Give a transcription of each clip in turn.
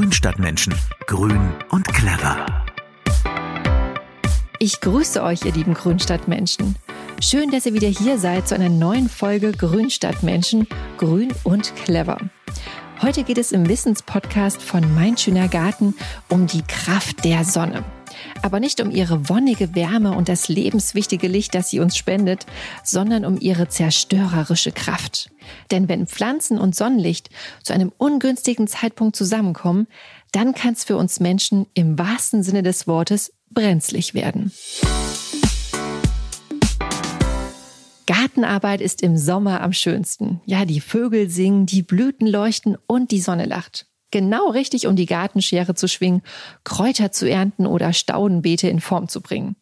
Grünstadtmenschen. Grün und clever. Ich grüße euch, ihr lieben Grünstadtmenschen. Schön, dass ihr wieder hier seid zu einer neuen Folge Grünstadtmenschen. Grün und clever. Heute geht es im Wissenspodcast von Mein schöner Garten um die Kraft der Sonne aber nicht um ihre wonnige Wärme und das lebenswichtige Licht, das sie uns spendet, sondern um ihre zerstörerische Kraft. Denn wenn Pflanzen und Sonnenlicht zu einem ungünstigen Zeitpunkt zusammenkommen, dann kann es für uns Menschen im wahrsten Sinne des Wortes brenzlig werden. Gartenarbeit ist im Sommer am schönsten. Ja, die Vögel singen, die Blüten leuchten und die Sonne lacht genau richtig, um die Gartenschere zu schwingen, Kräuter zu ernten oder Staudenbeete in Form zu bringen.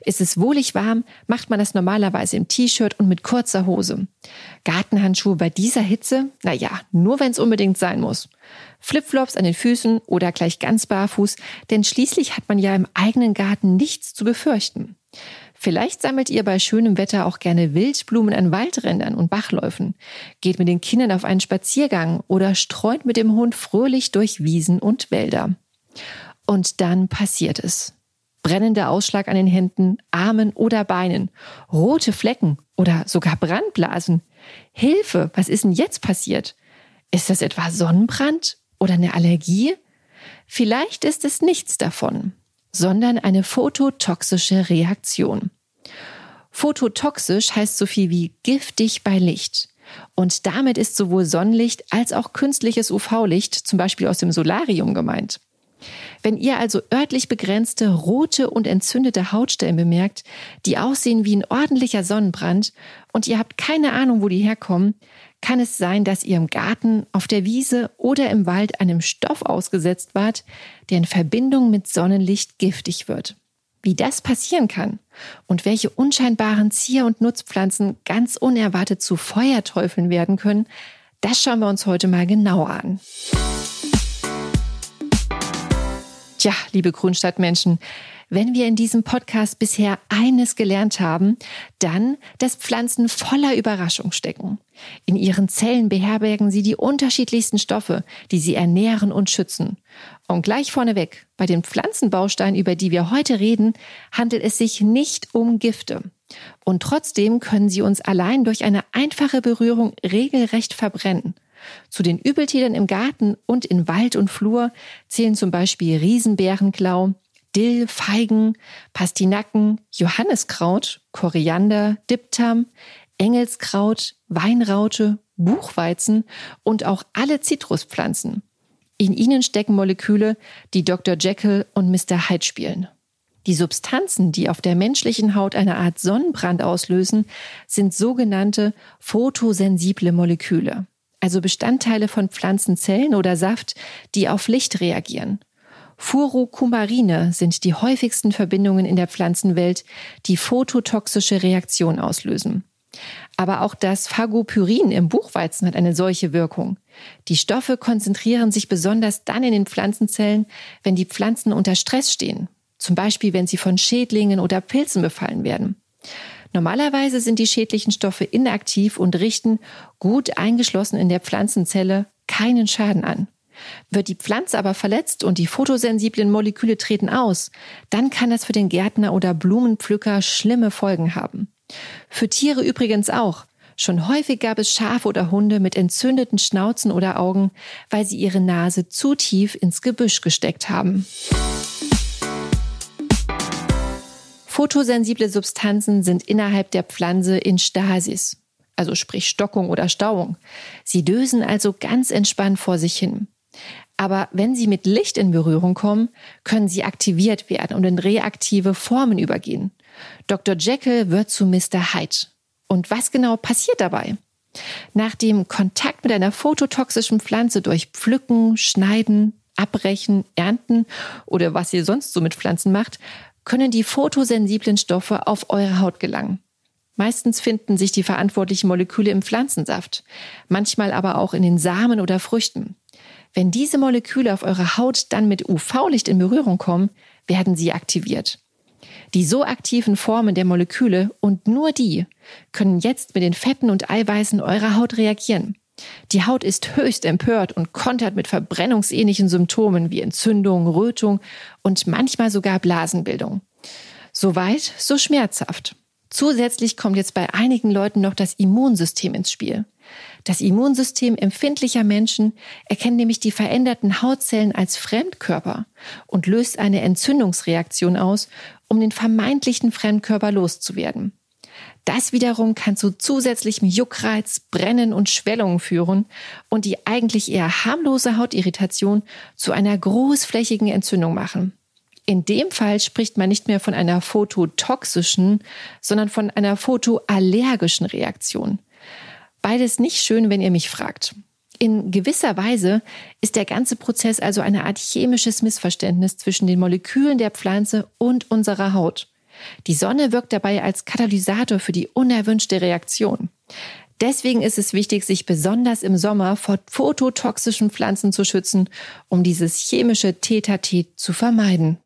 Ist es wohlig warm, macht man das normalerweise im T-Shirt und mit kurzer Hose. Gartenhandschuhe bei dieser Hitze? Naja, nur wenn es unbedingt sein muss. Flipflops an den Füßen oder gleich ganz barfuß, denn schließlich hat man ja im eigenen Garten nichts zu befürchten. Vielleicht sammelt ihr bei schönem Wetter auch gerne Wildblumen an Waldrändern und Bachläufen, geht mit den Kindern auf einen Spaziergang oder streunt mit dem Hund fröhlich durch Wiesen und Wälder. Und dann passiert es. Brennender Ausschlag an den Händen, Armen oder Beinen, rote Flecken oder sogar Brandblasen. Hilfe, was ist denn jetzt passiert? Ist das etwa Sonnenbrand oder eine Allergie? Vielleicht ist es nichts davon sondern eine phototoxische Reaktion. Phototoxisch heißt so viel wie giftig bei Licht. Und damit ist sowohl Sonnenlicht als auch künstliches UV-Licht, zum Beispiel aus dem Solarium, gemeint. Wenn ihr also örtlich begrenzte rote und entzündete Hautstellen bemerkt, die aussehen wie ein ordentlicher Sonnenbrand und ihr habt keine Ahnung, wo die herkommen, kann es sein, dass ihr im Garten, auf der Wiese oder im Wald einem Stoff ausgesetzt wart, der in Verbindung mit Sonnenlicht giftig wird. Wie das passieren kann und welche unscheinbaren Zier- und Nutzpflanzen ganz unerwartet zu Feuerteufeln werden können, das schauen wir uns heute mal genauer an. Tja, liebe Grünstadtmenschen, wenn wir in diesem Podcast bisher eines gelernt haben, dann, dass Pflanzen voller Überraschung stecken. In ihren Zellen beherbergen sie die unterschiedlichsten Stoffe, die sie ernähren und schützen. Und gleich vorneweg, bei den Pflanzenbausteinen, über die wir heute reden, handelt es sich nicht um Gifte. Und trotzdem können sie uns allein durch eine einfache Berührung regelrecht verbrennen. Zu den Übeltätern im Garten und in Wald und Flur zählen zum Beispiel Riesenbärenklau, Dill, Feigen, Pastinaken, Johanniskraut, Koriander, Diptam, Engelskraut, Weinraute, Buchweizen und auch alle Zitruspflanzen. In ihnen stecken Moleküle, die Dr. Jekyll und Mr. Hyde spielen. Die Substanzen, die auf der menschlichen Haut eine Art Sonnenbrand auslösen, sind sogenannte photosensible Moleküle, also Bestandteile von Pflanzenzellen oder Saft, die auf Licht reagieren. Furokumarine sind die häufigsten Verbindungen in der Pflanzenwelt, die phototoxische Reaktion auslösen. Aber auch das Phagopyrin im Buchweizen hat eine solche Wirkung. Die Stoffe konzentrieren sich besonders dann in den Pflanzenzellen, wenn die Pflanzen unter Stress stehen. Zum Beispiel, wenn sie von Schädlingen oder Pilzen befallen werden. Normalerweise sind die schädlichen Stoffe inaktiv und richten, gut eingeschlossen in der Pflanzenzelle, keinen Schaden an. Wird die Pflanze aber verletzt und die photosensiblen Moleküle treten aus, dann kann das für den Gärtner oder Blumenpflücker schlimme Folgen haben. Für Tiere übrigens auch. Schon häufig gab es Schafe oder Hunde mit entzündeten Schnauzen oder Augen, weil sie ihre Nase zu tief ins Gebüsch gesteckt haben. Photosensible Substanzen sind innerhalb der Pflanze in Stasis, also sprich Stockung oder Stauung. Sie dösen also ganz entspannt vor sich hin. Aber wenn sie mit Licht in Berührung kommen, können sie aktiviert werden und in reaktive Formen übergehen. Dr. Jekyll wird zu Mr. Hyde. Und was genau passiert dabei? Nach dem Kontakt mit einer phototoxischen Pflanze durch Pflücken, Schneiden, Abbrechen, Ernten oder was ihr sonst so mit Pflanzen macht, können die photosensiblen Stoffe auf eure Haut gelangen. Meistens finden sich die verantwortlichen Moleküle im Pflanzensaft, manchmal aber auch in den Samen oder Früchten. Wenn diese Moleküle auf eurer Haut dann mit UV-Licht in Berührung kommen, werden sie aktiviert. Die so aktiven Formen der Moleküle und nur die können jetzt mit den Fetten und Eiweißen eurer Haut reagieren. Die Haut ist höchst empört und kontert mit verbrennungsähnlichen Symptomen wie Entzündung, Rötung und manchmal sogar Blasenbildung. Soweit, so schmerzhaft. Zusätzlich kommt jetzt bei einigen Leuten noch das Immunsystem ins Spiel. Das Immunsystem empfindlicher Menschen erkennt nämlich die veränderten Hautzellen als Fremdkörper und löst eine Entzündungsreaktion aus, um den vermeintlichen Fremdkörper loszuwerden. Das wiederum kann zu zusätzlichem Juckreiz, Brennen und Schwellungen führen und die eigentlich eher harmlose Hautirritation zu einer großflächigen Entzündung machen. In dem Fall spricht man nicht mehr von einer phototoxischen, sondern von einer photoallergischen Reaktion. Beides nicht schön, wenn ihr mich fragt. In gewisser Weise ist der ganze Prozess also eine Art chemisches Missverständnis zwischen den Molekülen der Pflanze und unserer Haut. Die Sonne wirkt dabei als Katalysator für die unerwünschte Reaktion. Deswegen ist es wichtig, sich besonders im Sommer vor phototoxischen Pflanzen zu schützen, um dieses chemische Tetatet zu vermeiden.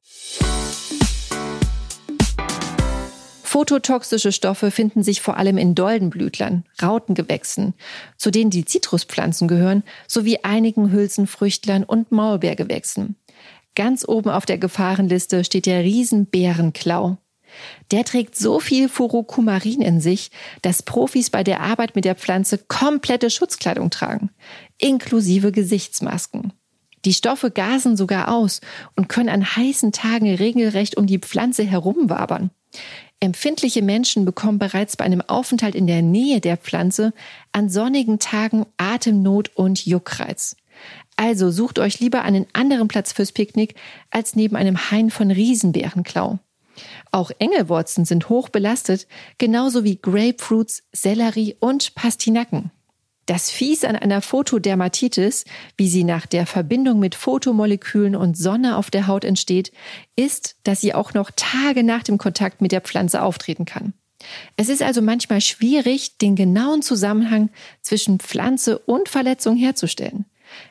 Phototoxische Stoffe finden sich vor allem in Doldenblütlern, Rautengewächsen, zu denen die Zitruspflanzen gehören, sowie einigen Hülsenfrüchtlern und Maulbeergewächsen. Ganz oben auf der Gefahrenliste steht der Riesenbärenklau. Der trägt so viel Furokumarin in sich, dass Profis bei der Arbeit mit der Pflanze komplette Schutzkleidung tragen, inklusive Gesichtsmasken. Die Stoffe gasen sogar aus und können an heißen Tagen regelrecht um die Pflanze herumwabern. Empfindliche Menschen bekommen bereits bei einem Aufenthalt in der Nähe der Pflanze an sonnigen Tagen Atemnot und Juckreiz. Also sucht euch lieber einen anderen Platz fürs Picknick als neben einem Hain von Riesenbärenklau. Auch Engelwurzen sind hoch belastet, genauso wie Grapefruits, Sellerie und Pastinaken. Das Fies an einer Photodermatitis, wie sie nach der Verbindung mit Photomolekülen und Sonne auf der Haut entsteht, ist, dass sie auch noch Tage nach dem Kontakt mit der Pflanze auftreten kann. Es ist also manchmal schwierig, den genauen Zusammenhang zwischen Pflanze und Verletzung herzustellen.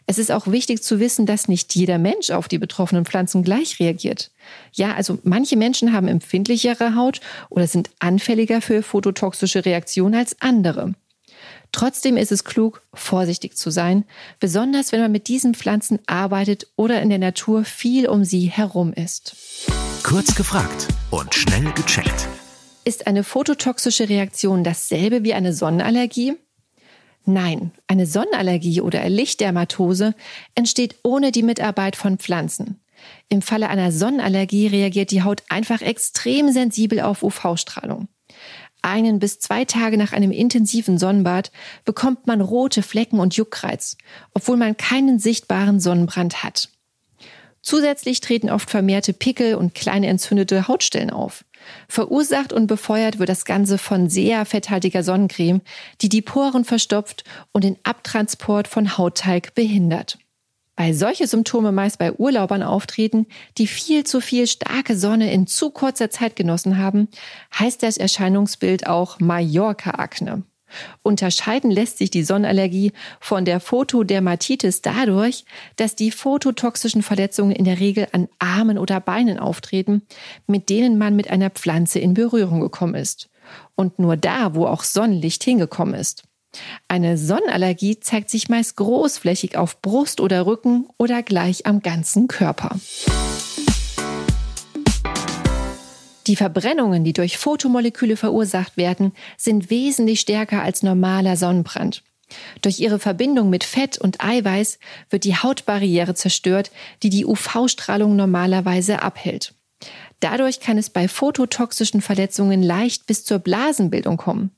Es ist auch wichtig zu wissen, dass nicht jeder Mensch auf die betroffenen Pflanzen gleich reagiert. Ja, also manche Menschen haben empfindlichere Haut oder sind anfälliger für phototoxische Reaktionen als andere. Trotzdem ist es klug, vorsichtig zu sein, besonders wenn man mit diesen Pflanzen arbeitet oder in der Natur viel um sie herum ist. Kurz gefragt und schnell gecheckt. Ist eine phototoxische Reaktion dasselbe wie eine Sonnenallergie? Nein, eine Sonnenallergie oder Lichtdermatose entsteht ohne die Mitarbeit von Pflanzen. Im Falle einer Sonnenallergie reagiert die Haut einfach extrem sensibel auf UV-Strahlung einen bis zwei Tage nach einem intensiven Sonnenbad bekommt man rote Flecken und Juckreiz, obwohl man keinen sichtbaren Sonnenbrand hat. Zusätzlich treten oft vermehrte Pickel und kleine entzündete Hautstellen auf. Verursacht und befeuert wird das Ganze von sehr fetthaltiger Sonnencreme, die die Poren verstopft und den Abtransport von Hautteig behindert. Weil solche Symptome meist bei Urlaubern auftreten, die viel zu viel starke Sonne in zu kurzer Zeit genossen haben, heißt das Erscheinungsbild auch Mallorca-Akne. Unterscheiden lässt sich die Sonnenallergie von der Photodermatitis dadurch, dass die phototoxischen Verletzungen in der Regel an Armen oder Beinen auftreten, mit denen man mit einer Pflanze in Berührung gekommen ist. Und nur da, wo auch Sonnenlicht hingekommen ist. Eine Sonnenallergie zeigt sich meist großflächig auf Brust oder Rücken oder gleich am ganzen Körper. Die Verbrennungen, die durch Photomoleküle verursacht werden, sind wesentlich stärker als normaler Sonnenbrand. Durch ihre Verbindung mit Fett und Eiweiß wird die Hautbarriere zerstört, die die UV-Strahlung normalerweise abhält. Dadurch kann es bei phototoxischen Verletzungen leicht bis zur Blasenbildung kommen.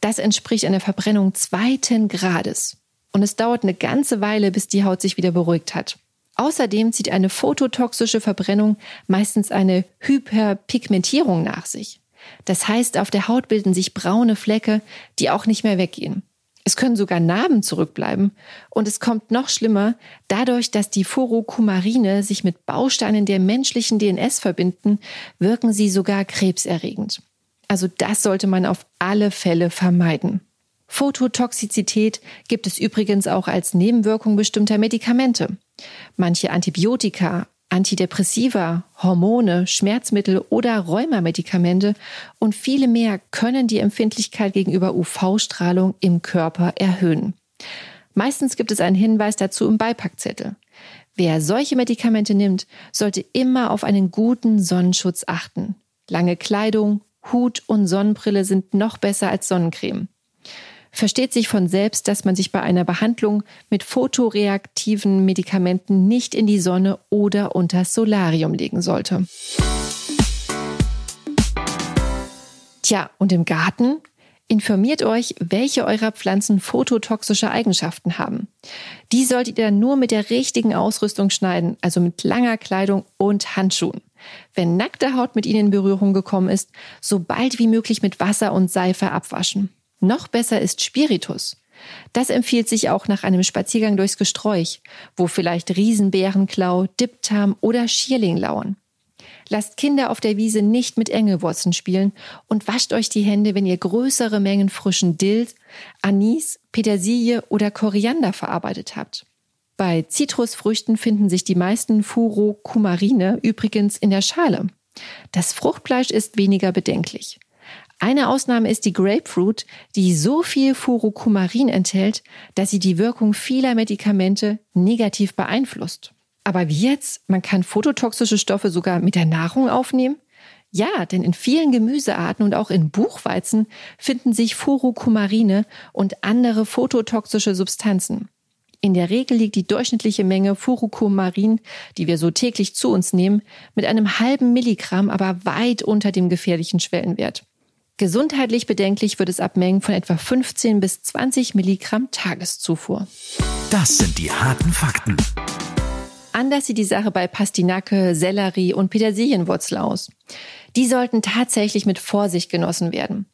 Das entspricht einer Verbrennung zweiten Grades. Und es dauert eine ganze Weile, bis die Haut sich wieder beruhigt hat. Außerdem zieht eine phototoxische Verbrennung meistens eine Hyperpigmentierung nach sich. Das heißt, auf der Haut bilden sich braune Flecke, die auch nicht mehr weggehen. Es können sogar Narben zurückbleiben und es kommt noch schlimmer, dadurch, dass die Furokumarine sich mit Bausteinen der menschlichen DNS verbinden, wirken sie sogar krebserregend. Also das sollte man auf alle Fälle vermeiden. Phototoxizität gibt es übrigens auch als Nebenwirkung bestimmter Medikamente. Manche Antibiotika, Antidepressiva, Hormone, Schmerzmittel oder Rheumamedikamente und viele mehr können die Empfindlichkeit gegenüber UV-Strahlung im Körper erhöhen. Meistens gibt es einen Hinweis dazu im Beipackzettel. Wer solche Medikamente nimmt, sollte immer auf einen guten Sonnenschutz achten. Lange Kleidung, Hut und Sonnenbrille sind noch besser als Sonnencreme. Versteht sich von selbst, dass man sich bei einer Behandlung mit photoreaktiven Medikamenten nicht in die Sonne oder unter Solarium legen sollte. Tja, und im Garten? Informiert euch, welche eurer Pflanzen phototoxische Eigenschaften haben. Die solltet ihr nur mit der richtigen Ausrüstung schneiden, also mit langer Kleidung und Handschuhen. Wenn nackte Haut mit ihnen in Berührung gekommen ist, so bald wie möglich mit Wasser und Seife abwaschen. Noch besser ist Spiritus. Das empfiehlt sich auch nach einem Spaziergang durchs Gesträuch, wo vielleicht Riesenbärenklau, Dipptam oder Schierling lauern. Lasst Kinder auf der Wiese nicht mit Engelwurzeln spielen und wascht euch die Hände, wenn ihr größere Mengen frischen Dill, Anis, Petersilie oder Koriander verarbeitet habt. Bei Zitrusfrüchten finden sich die meisten Furokumarine übrigens in der Schale. Das Fruchtfleisch ist weniger bedenklich. Eine Ausnahme ist die Grapefruit, die so viel Furokumarin enthält, dass sie die Wirkung vieler Medikamente negativ beeinflusst. Aber wie jetzt? Man kann phototoxische Stoffe sogar mit der Nahrung aufnehmen? Ja, denn in vielen Gemüsearten und auch in Buchweizen finden sich Furokumarine und andere phototoxische Substanzen. In der Regel liegt die durchschnittliche Menge Furokumarin, die wir so täglich zu uns nehmen, mit einem halben Milligramm, aber weit unter dem gefährlichen Schwellenwert. Gesundheitlich bedenklich wird es ab Mengen von etwa 15 bis 20 Milligramm Tageszufuhr. Das sind die harten Fakten. Anders sieht die Sache bei Pastinake, Sellerie und Petersilienwurzel aus. Die sollten tatsächlich mit Vorsicht genossen werden.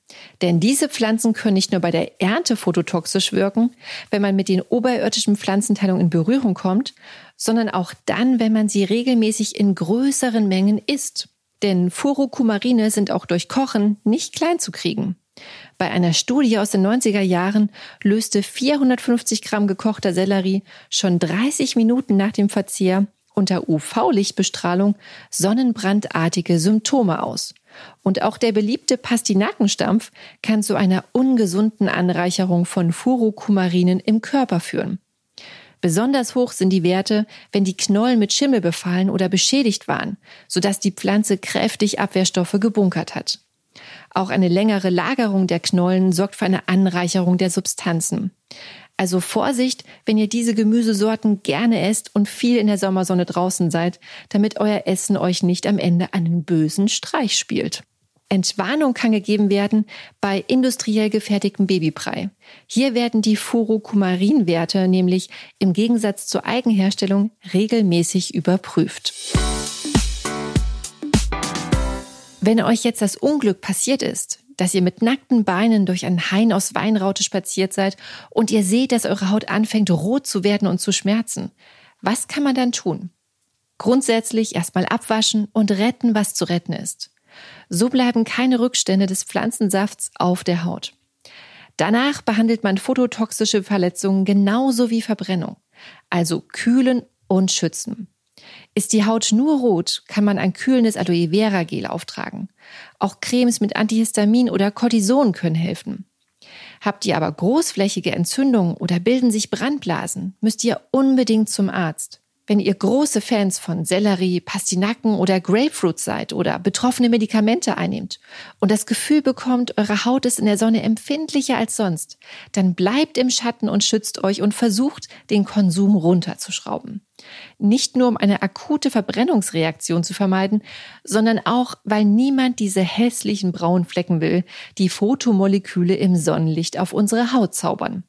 Denn diese Pflanzen können nicht nur bei der Ernte phototoxisch wirken, wenn man mit den oberirdischen Pflanzenteilungen in Berührung kommt, sondern auch dann, wenn man sie regelmäßig in größeren Mengen isst. Denn Furokumarine sind auch durch Kochen nicht klein zu kriegen. Bei einer Studie aus den 90er Jahren löste 450 Gramm gekochter Sellerie schon 30 Minuten nach dem Verzehr unter UV-Lichtbestrahlung sonnenbrandartige Symptome aus. Und auch der beliebte Pastinakenstampf kann zu einer ungesunden Anreicherung von Furokumarinen im Körper führen. Besonders hoch sind die Werte, wenn die Knollen mit Schimmel befallen oder beschädigt waren, sodass die Pflanze kräftig Abwehrstoffe gebunkert hat. Auch eine längere Lagerung der Knollen sorgt für eine Anreicherung der Substanzen. Also Vorsicht, wenn ihr diese Gemüsesorten gerne esst und viel in der Sommersonne draußen seid, damit euer Essen euch nicht am Ende einen bösen Streich spielt. Entwarnung kann gegeben werden bei industriell gefertigtem Babybrei. Hier werden die Furokumarinwerte nämlich im Gegensatz zur Eigenherstellung regelmäßig überprüft. Wenn euch jetzt das Unglück passiert ist, dass ihr mit nackten Beinen durch ein Hain aus Weinraute spaziert seid und ihr seht, dass eure Haut anfängt rot zu werden und zu schmerzen, was kann man dann tun? Grundsätzlich erstmal abwaschen und retten, was zu retten ist. So bleiben keine Rückstände des Pflanzensafts auf der Haut. Danach behandelt man phototoxische Verletzungen genauso wie Verbrennung, also kühlen und schützen. Ist die Haut nur rot, kann man ein kühlendes Aloe Vera Gel auftragen. Auch Cremes mit Antihistamin oder Cortison können helfen. Habt ihr aber großflächige Entzündungen oder bilden sich Brandblasen, müsst ihr unbedingt zum Arzt. Wenn ihr große Fans von Sellerie, Pastinaken oder Grapefruit seid oder betroffene Medikamente einnehmt und das Gefühl bekommt, eure Haut ist in der Sonne empfindlicher als sonst, dann bleibt im Schatten und schützt euch und versucht, den Konsum runterzuschrauben. Nicht nur um eine akute Verbrennungsreaktion zu vermeiden, sondern auch, weil niemand diese hässlichen braunen Flecken will, die Photomoleküle im Sonnenlicht auf unsere Haut zaubern.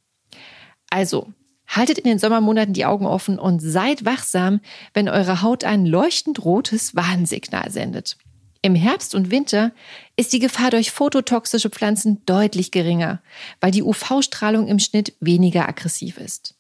Also, Haltet in den Sommermonaten die Augen offen und seid wachsam, wenn eure Haut ein leuchtend rotes Warnsignal sendet. Im Herbst und Winter ist die Gefahr durch phototoxische Pflanzen deutlich geringer, weil die UV-Strahlung im Schnitt weniger aggressiv ist.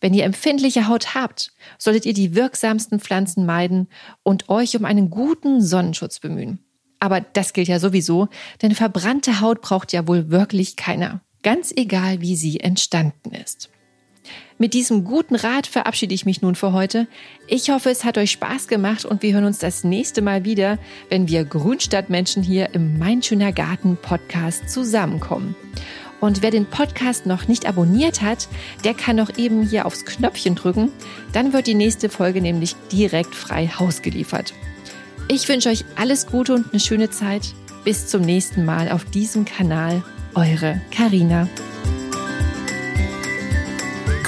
Wenn ihr empfindliche Haut habt, solltet ihr die wirksamsten Pflanzen meiden und euch um einen guten Sonnenschutz bemühen. Aber das gilt ja sowieso, denn verbrannte Haut braucht ja wohl wirklich keiner, ganz egal wie sie entstanden ist. Mit diesem guten Rat verabschiede ich mich nun für heute. Ich hoffe, es hat euch Spaß gemacht und wir hören uns das nächste Mal wieder, wenn wir Grünstadtmenschen hier im Mein schöner Garten Podcast zusammenkommen. Und wer den Podcast noch nicht abonniert hat, der kann noch eben hier aufs Knöpfchen drücken. Dann wird die nächste Folge nämlich direkt frei Haus geliefert. Ich wünsche euch alles Gute und eine schöne Zeit. Bis zum nächsten Mal auf diesem Kanal. Eure Karina.